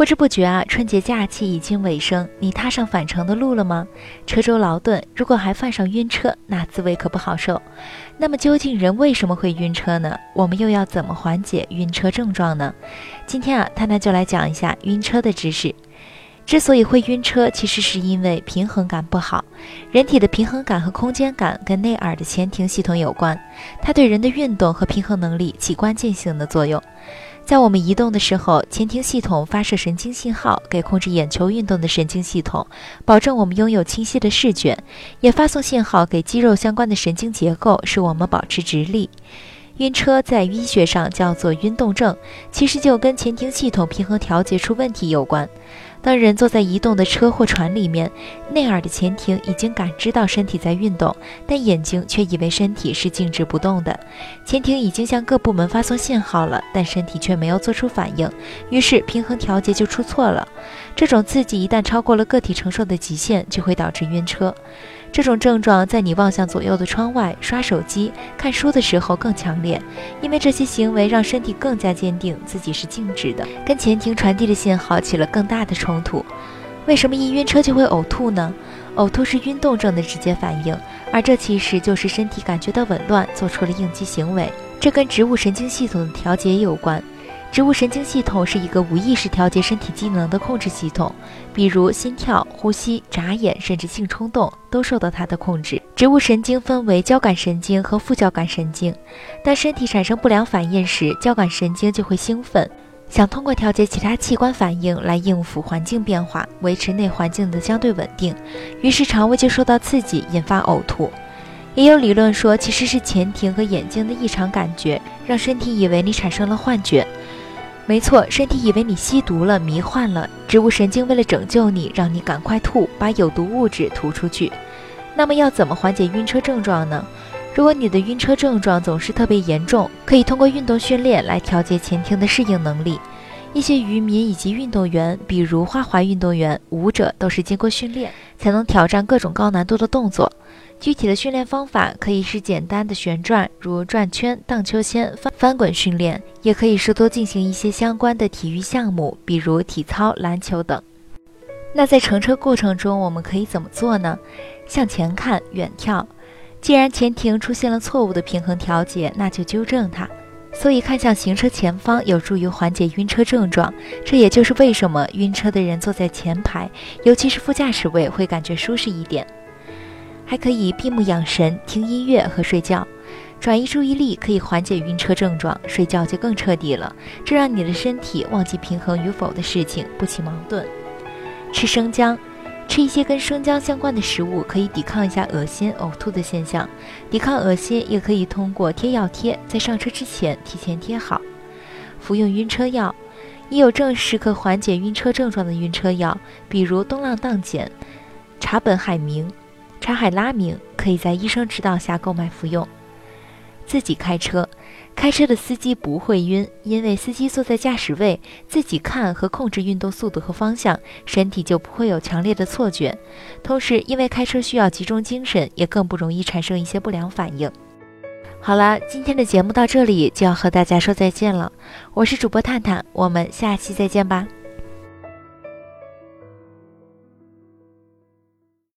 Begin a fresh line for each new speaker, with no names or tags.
不知不觉啊，春节假期已经尾声，你踏上返程的路了吗？车舟劳顿，如果还犯上晕车，那滋味可不好受。那么究竟人为什么会晕车呢？我们又要怎么缓解晕车症状呢？今天啊，探探就来讲一下晕车的知识。之所以会晕车，其实是因为平衡感不好。人体的平衡感和空间感跟内耳的前庭系统有关，它对人的运动和平衡能力起关键性的作用。在我们移动的时候，前庭系统发射神经信号给控制眼球运动的神经系统，保证我们拥有清晰的视觉；也发送信号给肌肉相关的神经结构，使我们保持直立。晕车在医学上叫做晕动症，其实就跟前庭系统平衡调节出问题有关。当人坐在移动的车或船里面，内耳的前庭已经感知到身体在运动，但眼睛却以为身体是静止不动的。前庭已经向各部门发送信号了，但身体却没有做出反应，于是平衡调节就出错了。这种刺激一旦超过了个体承受的极限，就会导致晕车。这种症状在你望向左右的窗外、刷手机、看书的时候更强烈，因为这些行为让身体更加坚定自己是静止的，跟前庭传递的信号起了更大的冲突。为什么一晕车就会呕吐呢？呕吐是晕动症的直接反应，而这其实就是身体感觉到紊乱，做出了应激行为。这跟植物神经系统的调节有关。植物神经系统是一个无意识调节身体机能的控制系统，比如心跳、呼吸、眨眼，甚至性冲动都受到它的控制。植物神经分为交感神经和副交感神经。当身体产生不良反应时，交感神经就会兴奋，想通过调节其他器官反应来应付环境变化，维持内环境的相对稳定。于是肠胃就受到刺激，引发呕吐。也有理论说，其实是前庭和眼睛的异常感觉，让身体以为你产生了幻觉。没错，身体以为你吸毒了、迷幻了，植物神经为了拯救你，让你赶快吐，把有毒物质吐出去。那么要怎么缓解晕车症状呢？如果你的晕车症状总是特别严重，可以通过运动训练来调节前庭的适应能力。一些渔民以及运动员，比如花滑运动员、舞者，都是经过训练才能挑战各种高难度的动作。具体的训练方法可以是简单的旋转，如转圈、荡秋千、翻翻滚训练，也可以是多进行一些相关的体育项目，比如体操、篮球等。那在乘车过程中，我们可以怎么做呢？向前看，远眺。既然前庭出现了错误的平衡调节，那就纠正它。所以看向行车前方有助于缓解晕车症状。这也就是为什么晕车的人坐在前排，尤其是副驾驶位，会感觉舒适一点。还可以闭目养神、听音乐和睡觉，转移注意力可以缓解晕车症状。睡觉就更彻底了，这让你的身体忘记平衡与否的事情，不起矛盾。吃生姜，吃一些跟生姜相关的食物，可以抵抗一下恶心、呕吐的现象。抵抗恶心也可以通过贴药贴，在上车之前提前贴好。服用晕车药，已有证实可缓解晕车症状的晕车药，比如东莨菪碱、茶苯海明。查海拉明可以在医生指导下购买服用。自己开车，开车的司机不会晕，因为司机坐在驾驶位，自己看和控制运动速度和方向，身体就不会有强烈的错觉。同时，因为开车需要集中精神，也更不容易产生一些不良反应。好了，今天的节目到这里就要和大家说再见了。我是主播探探，我们下期再见吧。